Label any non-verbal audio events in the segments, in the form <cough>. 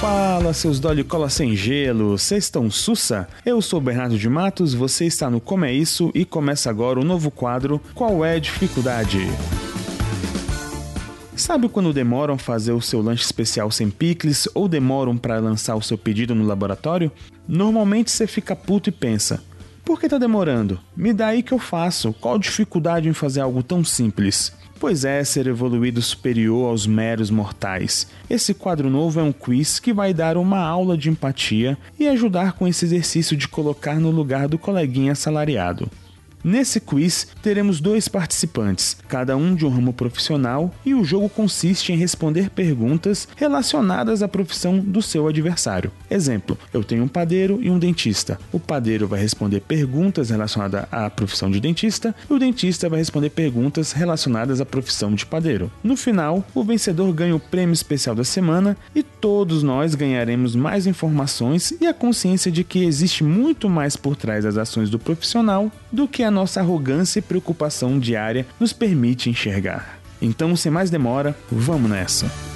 Fala, seus Dolly Cola sem gelo, vocês estão sussa? Eu sou Bernardo de Matos, você está no Como é Isso e começa agora o novo quadro Qual é a Dificuldade? Sabe quando demoram a fazer o seu lanche especial sem picles ou demoram para lançar o seu pedido no laboratório? Normalmente você fica puto e pensa: por que tá demorando? Me dá aí que eu faço. Qual dificuldade em fazer algo tão simples? Pois é, ser evoluído superior aos meros mortais. Esse quadro novo é um quiz que vai dar uma aula de empatia e ajudar com esse exercício de colocar no lugar do coleguinha assalariado. Nesse quiz, teremos dois participantes, cada um de um ramo profissional, e o jogo consiste em responder perguntas relacionadas à profissão do seu adversário. Exemplo: eu tenho um padeiro e um dentista. O padeiro vai responder perguntas relacionadas à profissão de dentista e o dentista vai responder perguntas relacionadas à profissão de padeiro. No final, o vencedor ganha o prêmio especial da semana e todos nós ganharemos mais informações e a consciência de que existe muito mais por trás das ações do profissional do que a nossa arrogância e preocupação diária nos permite enxergar. Então, sem mais demora, vamos nessa!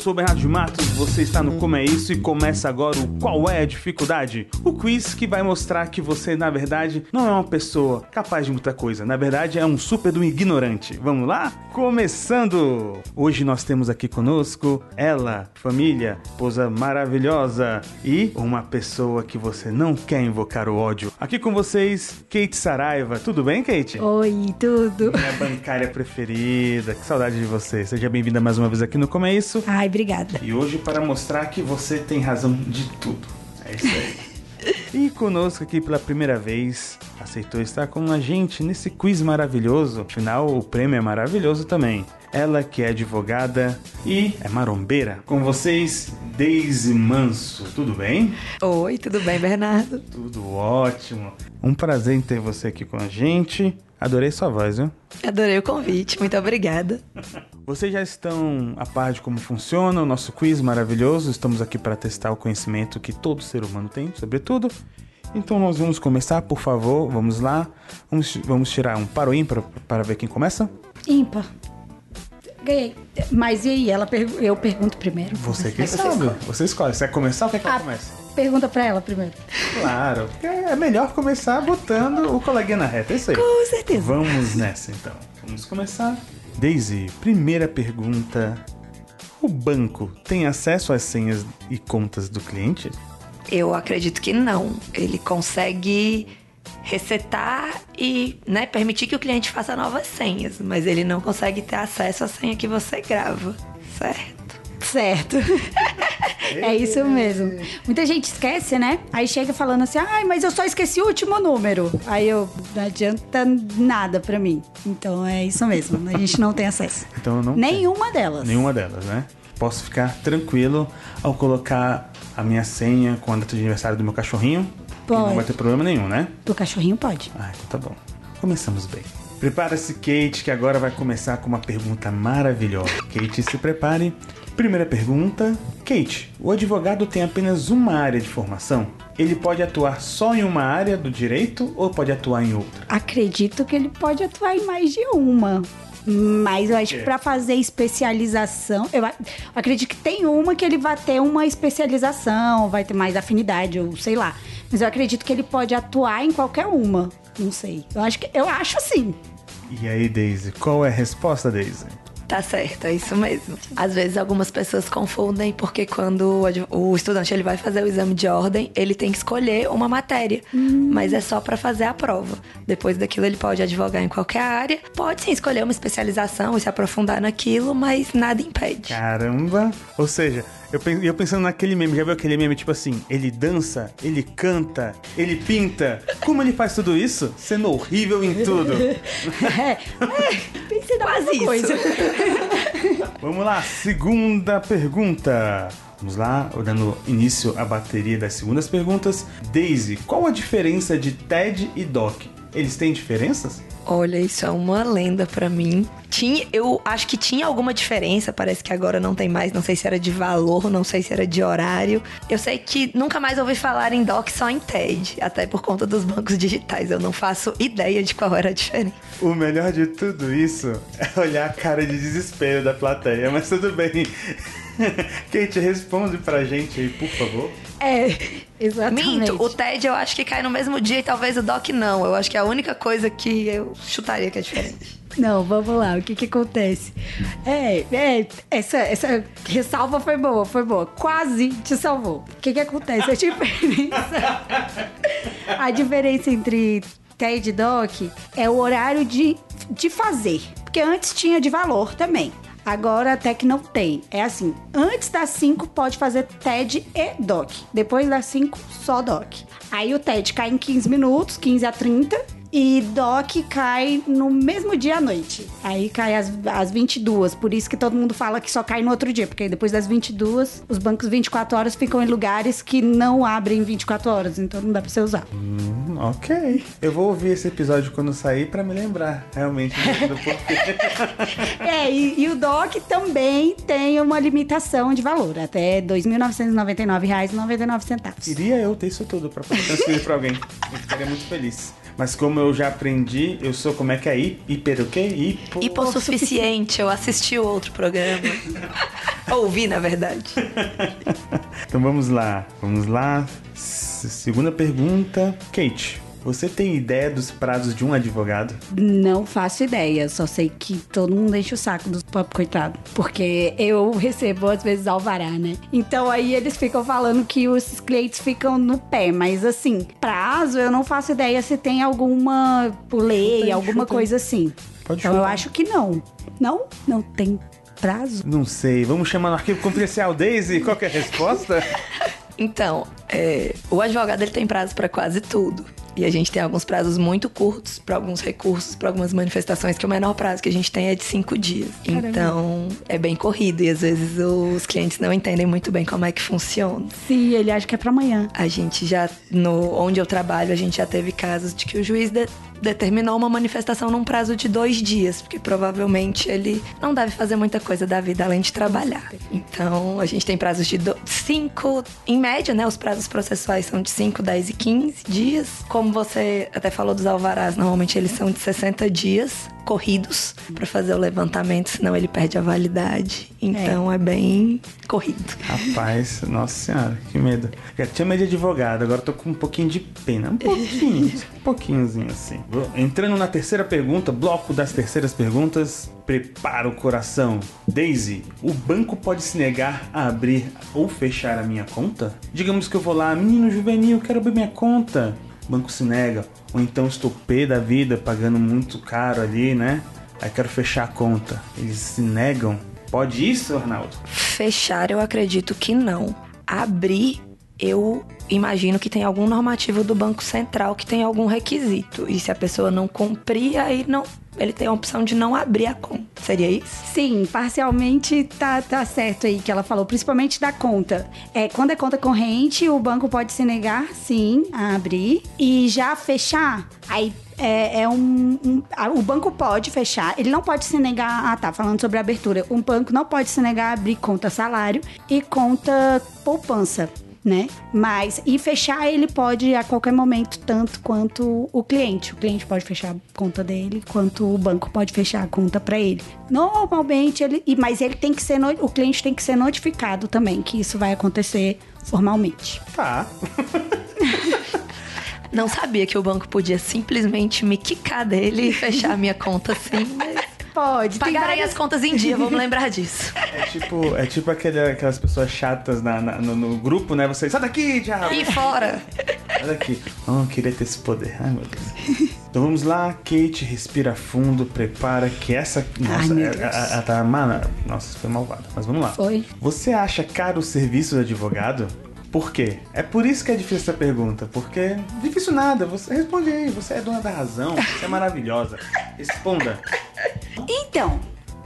Sou o Bernardo de Matos, você está no Como é Isso e começa agora o Qual é a Dificuldade? O quiz que vai mostrar que você, na verdade, não é uma pessoa capaz de muita coisa. Na verdade, é um super do ignorante. Vamos lá? Começando! Hoje nós temos aqui conosco ela, família, esposa maravilhosa e uma pessoa que você não quer invocar o ódio. Aqui com vocês, Kate Saraiva. Tudo bem, Kate? Oi, tudo. Minha bancária preferida. Que saudade de você. Seja bem-vinda mais uma vez aqui no Como é Isso. Ai, obrigada. E hoje para mostrar que você tem razão de tudo. É isso aí. <laughs> E conosco aqui pela primeira vez, aceitou estar com a gente nesse quiz maravilhoso. Afinal, o prêmio é maravilhoso também. Ela que é advogada e é marombeira. Com vocês, Deise Manso. Tudo bem? Oi, tudo bem, Bernardo? Tudo ótimo. Um prazer em ter você aqui com a gente. Adorei sua voz, viu? Adorei o convite, muito obrigada. Vocês já estão a par de como funciona o nosso quiz maravilhoso. Estamos aqui para testar o conhecimento que todo ser humano tem sobre tudo. Então nós vamos começar, por favor. Vamos lá. Vamos, vamos tirar um para o ímpar para ver quem começa. Ímpar. Ganhei. Mas e aí? Ela pergu- eu pergunto primeiro. Você que sabe. Você escolhe. Você quer começar ou quer que ela Ah, comece? Pergunta pra ela primeiro. Claro. porque É melhor começar botando o coleguinha na reta. É isso aí. Com certeza. Vamos nessa então. Vamos começar. Daisy, primeira pergunta. O banco tem acesso às senhas e contas do cliente? Eu acredito que não. Ele consegue resetar e né, permitir que o cliente faça novas senhas, mas ele não consegue ter acesso à senha que você grava, certo? Certo. <laughs> é isso mesmo. Muita gente esquece, né? Aí chega falando assim, ai, mas eu só esqueci o último número. Aí eu, não adianta nada pra mim. Então é isso mesmo. A gente não tem acesso. <laughs> Então eu não Nenhuma delas. Nenhuma delas, né? Posso ficar tranquilo ao colocar a minha senha com a data de aniversário do meu cachorrinho? Que não Pode. vai ter problema nenhum, né? Do cachorrinho pode. Ah, então tá bom. Começamos bem. Prepara-se, Kate, que agora vai começar com uma pergunta maravilhosa. Kate, se prepare. Primeira pergunta. Kate, o advogado tem apenas uma área de formação? Ele pode atuar só em uma área do direito ou pode atuar em outra? Acredito que ele pode atuar em mais de uma. Mas eu acho que É. pra fazer especialização, eu acredito que tem uma que ele vai ter uma especialização, vai ter mais afinidade, ou sei lá. Mas eu acredito que ele pode atuar em qualquer uma. Não sei. Eu acho que eu acho assim. E aí, Daisy, qual é a resposta, Daisy? Tá certo, é isso mesmo. Às vezes algumas pessoas confundem porque quando o estudante ele vai fazer o exame de ordem, ele tem que escolher uma matéria, mas é só pra fazer a prova. Depois daquilo ele pode advogar em qualquer área, pode sim escolher uma especialização e se aprofundar naquilo, mas nada impede. Caramba! Ou seja, eu, pen- eu pensando naquele meme, já viu aquele meme tipo assim? Ele dança, ele canta, ele pinta. Como ele faz tudo isso? Sendo horrível em tudo. <laughs> É, pensei na Quase mesma isso. coisa. <laughs> Vamos lá, segunda pergunta. Vamos lá, dando início à bateria das segundas perguntas. Daisy, qual a diferença de TED e DOC? Eles têm diferenças? Olha, isso é uma lenda pra mim. Tinha, eu acho que tinha alguma diferença, parece que agora não tem mais, não sei se era de valor, não sei se era de horário. Eu sei que nunca mais ouvi falar em DOC só em TED, até por conta dos bancos digitais. Eu não faço ideia de qual era a diferença. O melhor de tudo isso é olhar a cara de desespero da plateia, mas tudo bem. <laughs> Kate, responde pra gente aí, por favor. É, exatamente. Minto, o TED eu acho que cai no mesmo dia e talvez o DOC não. Eu acho que é a única coisa que eu chutaria que é diferente. Não, vamos lá, o que que acontece? É, é, essa, essa ressalva foi boa, foi boa. Quase te salvou. O que que acontece? A diferença... a diferença entre TED e DOC é o horário de, de fazer. Porque antes tinha de valor também. Agora até que não tem. É assim, antes das 5 pode fazer TED e DOC. Depois das 5, só DOC. Aí o TED cai em 15 minutos, 15 a 30. E DOC cai no mesmo dia à noite. Aí cai às, às 22. Por isso que todo mundo fala que só cai no outro dia. Porque depois das 22, os bancos 24 horas ficam em lugares que não abrem 24 horas. Então não dá pra você usar. Hum, ok. Eu vou ouvir esse episódio quando sair pra me lembrar realmente do porquê. <laughs> É, e, e o DOC também tem uma limitação de valor. Até R$ 2.999,99. Queria eu ter isso tudo pra poder transferir pra alguém. Eu ficaria muito feliz. Mas como eu já aprendi, eu sou como é que é? Hi- Hiper o quê? Hipo... Hipossuficiente, eu assisti outro programa. <laughs> Ouvi, na verdade. Então vamos lá, vamos lá. Segunda pergunta. Kate, você tem ideia dos prazos de um advogado? Não faço ideia, só sei que todo mundo enche o saco dos pop coitado. Porque eu recebo, às vezes, alvará, né? Então aí eles ficam falando que os clientes ficam no pé, mas assim, prazo eu não faço ideia se tem alguma por lei, alguma coisa assim. Pode então eu chutar. acho que não. Não? Não tem prazo? Não sei. Vamos chamar no arquivo confidencial Daisy? Qual que é a resposta? <laughs> Então, é, o advogado ele tem prazo para quase tudo. E a gente tem alguns prazos muito curtos para alguns recursos, para algumas manifestações, que o menor prazo que a gente tem é de cinco dias. Caramba. Então, é bem corrido e às vezes os clientes não entendem muito bem como é que funciona. Sim, ele acha que é pra amanhã. A gente já, no, onde eu trabalho, a gente já teve casos de que o juiz de- determinou uma manifestação num prazo de dois dias, porque provavelmente ele não deve fazer muita coisa da vida além de trabalhar. Então, a gente tem prazos de do- cinco, em média, né? Os prazos processuais são de 5, 10 e 15 dias. Como você até falou dos alvarás, normalmente eles são de 60 dias corridos para fazer o levantamento, senão ele perde a validade. Então, é, bem corrido. Rapaz, nossa senhora, que medo. Já tinha medo de advogado, agora tô com um pouquinho de pena. Um pouquinho, <laughs> um pouquinhozinho assim. Entrando na terceira pergunta, bloco das terceiras perguntas. Prepara o coração. Daisy, o banco pode se negar a abrir ou fechar a minha conta? Digamos que eu vou lá, menino juvenil, quero abrir minha conta. Banco se nega. Ou então estou pé da vida, pagando muito caro ali, né? Aí quero fechar a conta. Eles se negam. Pode isso, Arnaldo? Fechar, eu acredito que não. Abrir, eu imagino que tem algum normativo do Banco Central que tem algum requisito. E se a pessoa não cumprir, aí não, ele tem a opção de não abrir a conta. Seria isso? Sim, parcialmente tá, tá certo aí que ela falou, principalmente da conta. É, quando é conta corrente, o banco pode se negar, sim, a abrir. E já fechar, aí é, é um, um- O banco pode fechar, ele não pode se negar. Ah, tá, falando sobre abertura. Um banco não pode se negar a abrir conta salário e conta poupança. Né? Mas e fechar ele pode a qualquer momento, tanto quanto o cliente. O cliente pode fechar a conta dele, quanto o banco pode fechar a conta para ele. Normalmente ele, mas ele tem que ser, no- o cliente tem que ser notificado também que isso vai acontecer formalmente. Tá. <laughs> Não sabia que o banco podia simplesmente me quicar dele e fechar a minha conta assim, mas. Pode. tem Pagarei várias- as contas em dia, vamos lembrar disso. <laughs> É tipo, é tipo aquele- aquelas pessoas chatas na- na- no, no grupo, né? Você, sai daqui, diabo! E fora! Sai daqui. Oh, eu queria ter esse poder. Ai, meu Deus. Então vamos lá, Kate, respira fundo, prepara que essa. Nossa, meu é- Deus. a- a- tá mana. Nossa, foi malvada. Mas vamos lá. Foi. Você acha caro o serviço do advogado? Por quê? É por isso que é difícil essa pergunta. Porque difícil nada. Você responde aí. Você é dona da razão. Você é maravilhosa. Responda. Então,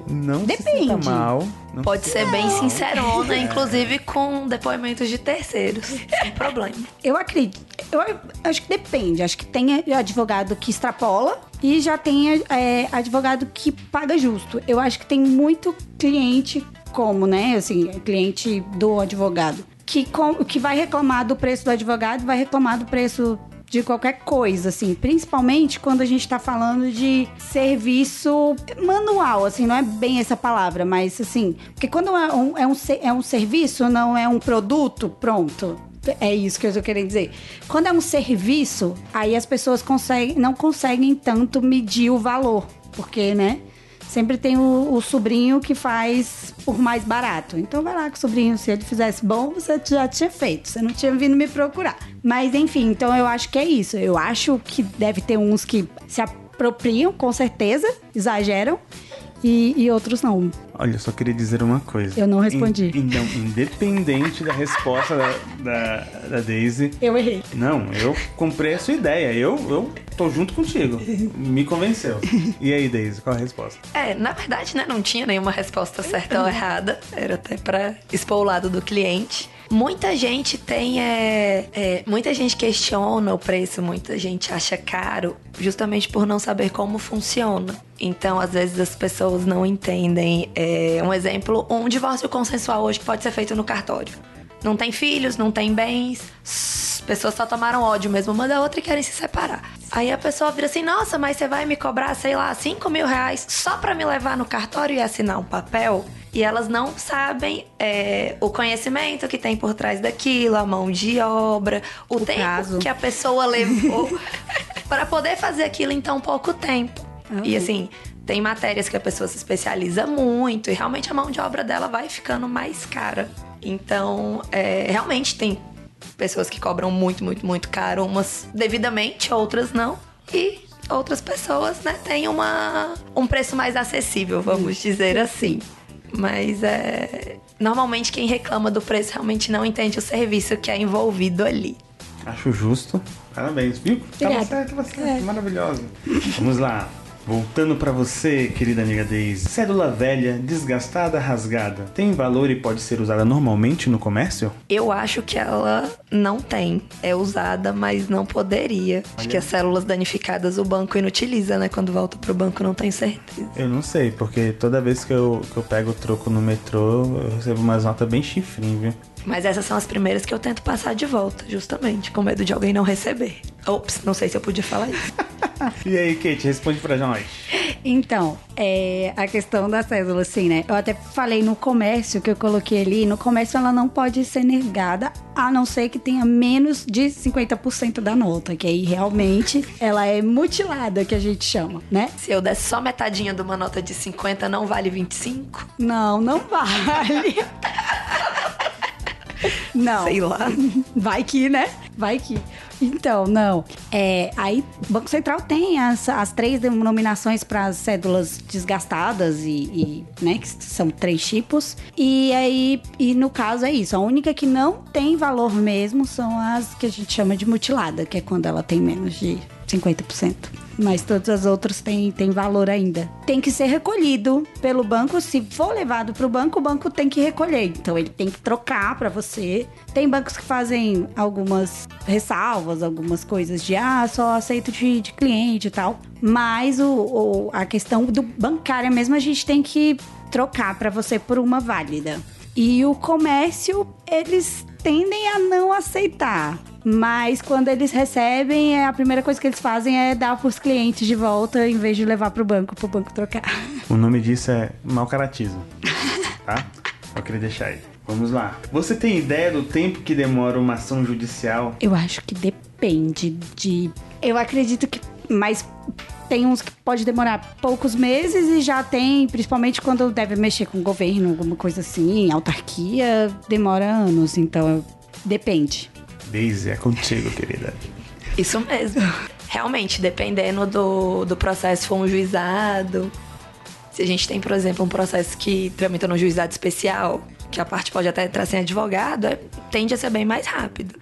Não se Depende. sinta mal. Não Pode se- ser bem sincerona, inclusive com depoimentos de terceiros. Sem problema. eu acredito. Eu acho que depende. Acho que tem advogado que extrapola e já tem é, advogado que paga justo. Eu acho que tem muito cliente como, né? Assim, cliente do advogado. Que, com, que vai reclamar do preço do advogado, vai reclamar do preço de qualquer coisa, assim, principalmente quando a gente está falando de serviço manual, assim, não é bem essa palavra, mas assim, porque quando é um, é um, é um serviço, não é um produto, pronto. É isso que eu tô querendo dizer. Quando é um serviço, aí as pessoas conseguem, não conseguem tanto medir o valor, porque, né? Sempre tem o, o, sobrinho que faz por mais barato. Então vai lá com o sobrinho, se ele fizesse bom, você já tinha feito. Você não tinha vindo me procurar. Mas enfim, então eu acho que é isso. Eu acho que deve ter uns que se apropriam, com certeza, exageram e, e outros não. Olha, eu só queria dizer uma coisa. Eu não respondi. In, não, independente da resposta da, da, da, Daisy. Eu errei. Não, eu comprei a sua ideia. Eu, eu tô junto contigo. Me convenceu. E aí, Daisy, qual a resposta? É, na verdade, né, não tinha nenhuma resposta certa ou errada. Era até pra expor o lado do cliente. Muita gente tem. É, é, muita gente questiona o preço, muita gente acha caro, justamente por não saber como funciona. Então, às vezes, as pessoas não entendem. É, um exemplo: um divórcio consensual hoje que pode ser feito no cartório. Não tem filhos, não tem bens, pessoas só tomaram ódio mesmo uma da outra e querem se separar. Aí a pessoa vira assim: nossa, mas você vai me cobrar, sei lá, 5 mil reais só pra me levar no cartório e assinar um papel? e elas não sabem é, o conhecimento que tem por trás daquilo, a mão de obra, o, o tempo prazo. que a pessoa levou <laughs> para poder fazer aquilo em tão pouco tempo. Uhum. E assim, tem matérias que a pessoa se especializa muito e realmente a mão de obra dela vai ficando mais cara. Então, é, realmente tem pessoas que cobram muito, muito, muito caro, umas devidamente, outras não. E outras pessoas, né, têm uma, um preço mais acessível, vamos dizer assim. Mas é. Normalmente quem reclama do preço realmente não entende o serviço que é envolvido ali. Acho justo. Parabéns, viu? Tava certo, você é. maravilhosa. Vamos lá. Voltando para você, querida amiga Daisy. Cédula velha, desgastada, rasgada, tem valor e pode ser usada normalmente no comércio? Eu acho que ela não tem. É usada, mas não poderia. Olha. Acho que as células danificadas o banco inutiliza, né? Quando volta pro banco, não tenho certeza. Eu não sei, porque toda vez que eu, que eu pego o troco no metrô, eu recebo umas notas bem chifrinho, viu? Mas essas são as primeiras que eu tento passar de volta, justamente, com medo de alguém não receber. Ops, não sei se eu podia falar isso. <laughs> e aí, Kate, responde pra nós. Então, é, a questão da cédula, assim, né? Eu até falei no comércio que eu coloquei ali. No comércio, ela não pode ser negada, a não ser que tenha menos de 50% da nota, que aí realmente ela é mutilada, que a gente chama, né? Se eu desse só metadinha de uma nota de 50, não vale 25? Não, não vale. <laughs> <laughs> Não. Sei lá. Vai que, né? Vai que. Então, não. É, aí, o Banco Central tem as, as três denominações para as cédulas desgastadas e, e, né, que são três tipos. E aí, e no caso é isso. A única que não tem valor mesmo são as que a gente chama de mutilada, que é quando ela tem menos de 50% mas todas as outras têm, têm valor ainda. Tem que ser recolhido pelo banco. Se for levado para o banco, o banco tem que recolher. Então ele tem que trocar para você. Tem bancos que fazem algumas ressalvas, algumas coisas de ah, só aceito de, de cliente e tal. Mas o, o, a questão do bancária mesmo a gente tem que trocar para você por uma válida. E o comércio, eles tendem a não aceitar. Mas quando eles recebem, é, a primeira coisa que eles fazem é dar para os clientes de volta em vez de levar para o banco, para o banco trocar. <laughs> O nome disso é mau caratismo, <laughs> tá? Eu queria deixar aí. Vamos lá. Você tem ideia do tempo que demora uma ação judicial? Eu acho que depende de. Eu acredito que. Mas tem uns que pode demorar poucos meses e já tem, principalmente quando deve mexer com o governo, alguma coisa assim, autarquia, demora anos. Então, depende. Daisy, é contigo, querida. Isso mesmo. Realmente, dependendo do, do processo, for um juizado. Se a gente tem, por exemplo, um processo que tramita no juizado especial, que a parte pode até entrar sem advogado, é, tende a ser bem mais rápido.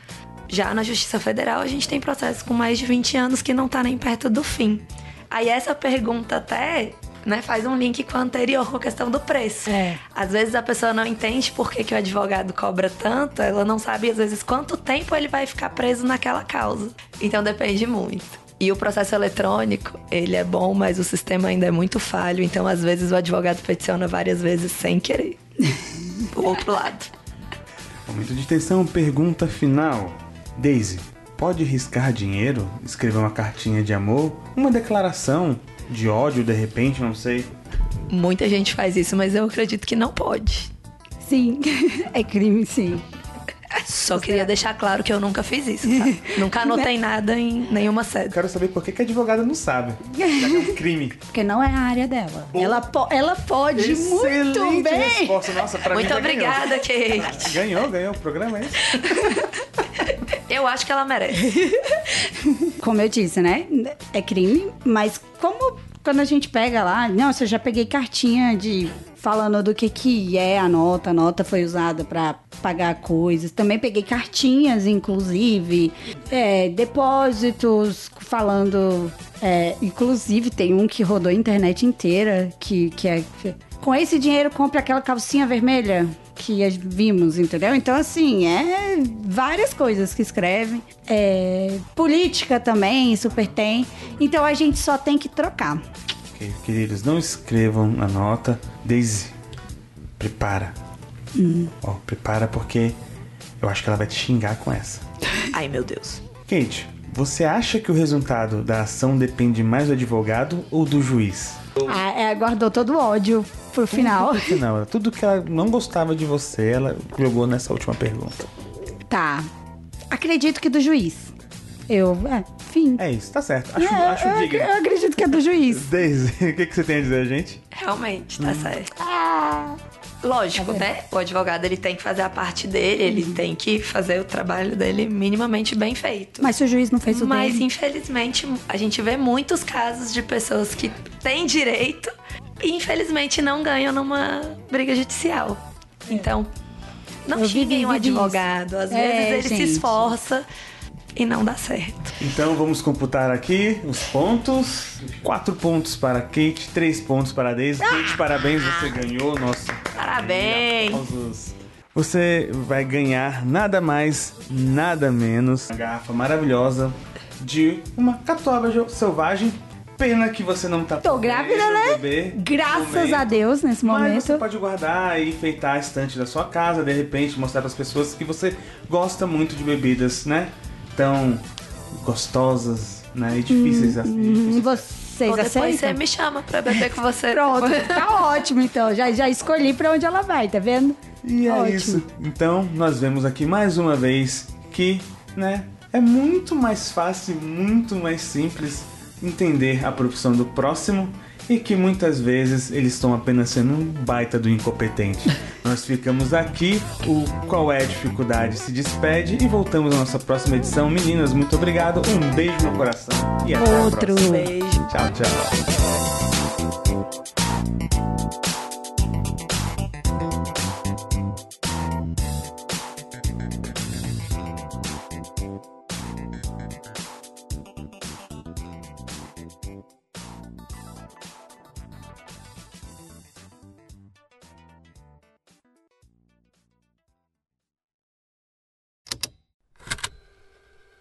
Já na Justiça Federal, a gente tem processos com mais de 20 anos que não tá nem perto do fim. Aí essa pergunta até né, faz um link com o anterior, com a questão do preço. É. Às vezes a pessoa não entende por que, que o advogado cobra tanto, ela não sabe, às vezes, quanto tempo ele vai ficar preso naquela causa. Então depende muito. E o processo eletrônico, ele é bom, mas o sistema ainda é muito falho. Então, às vezes, o advogado peticiona várias vezes sem querer. <laughs> o outro lado. Momento de tensão, pergunta final. Daisy, pode riscar dinheiro? Escrever uma cartinha de amor? Uma declaração de ódio, de repente, não sei. Muita gente faz isso, mas eu acredito que não pode. Sim, <laughs> é crime, sim. Só queria deixar claro que eu nunca fiz isso, tá? <laughs> Nunca anotei nada em nenhuma sede. Quero saber por que, que a advogada não sabe. Já <laughs> que é um crime. Porque não é a área dela. Ela, po ela pode muito bem. resposta. Nossa, pra mim Muito já obrigada, Kate. Ganhou. ganhou, ganhou o programa, é isso? Eu acho que ela merece. <laughs> Como eu disse, né? É crime, mas como quando a gente pega lá, nossa, eu já peguei cartinha de falando do que que é a nota, a nota foi usada para pagar coisas. Também peguei cartinhas, inclusive, é, depósitos falando, é, inclusive tem um que rodou a internet inteira que que é com esse dinheiro compre aquela calcinha vermelha que vimos, entendeu? Então, assim, é várias coisas que escrevem. É, política também, super tem. Então, a gente só tem que trocar. Ok, Queridos, não escrevam a nota. Daisy, prepara. Ó, prepara porque eu acho que ela vai te xingar com essa. <laughs> Ai, meu Deus. Kate, você acha que o resultado da ação depende mais do advogado ou do juiz? Ah, é, guardou todo o ódio pro final. Não, tudo que ela não gostava de você, ela jogou nessa última pergunta. Tá. Acredito que do juiz. Eu. É, fim. É isso, tá certo. Acho, É, acho eu, digno. eu acredito que é do juiz. Daisy, <laughs> o que, que você tem a dizer, gente? Realmente, tá certo. Lógico, né? O advogado ele tem que fazer a parte dele, ele tem que fazer o trabalho dele minimamente bem feito. mas se o juiz não fez o Mas dele. infelizmente a gente vê muitos casos de pessoas que têm direito e infelizmente não ganham numa briga judicial. Então, não Eu xinguem o disso. advogado. Às É, vezes ele gente. se esforça e não dá certo. Então vamos computar aqui os pontos. Quatro pontos para Kate, três pontos para Daisy. Kate, parabéns, você ganhou. Nossa. Parabéns! Aplausos. Você vai ganhar nada mais, nada menos. Uma garrafa maravilhosa de uma catuaba selvagem. Pena que você não tá Tô grávida, né? no Graças momento. a Deus nesse Mas momento. você pode guardar e enfeitar a estante da sua casa, de repente mostrar para as pessoas que você gosta muito de bebidas, né? Tão gostosas, né? E difíceis assim. Vocês Ou depois você aceitam? me chama pra beber com você. <laughs> Pronto, tá ótimo então. Já, já escolhi pra onde ela vai, tá vendo? E é Ótimo. isso. Então, nós vemos aqui mais uma vez que, né, é muito mais fácil, muito mais simples entender a profissão do próximo e que muitas vezes eles estão apenas sendo um baita do incompetente. <laughs> nós ficamos aqui, o Qual é a Dificuldade se despede e voltamos na nossa próxima edição. Meninas, muito obrigado, um beijo no coração e até Outro. a próxima. Beijo. Tchau, tchau.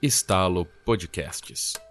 Estalo Podcasts.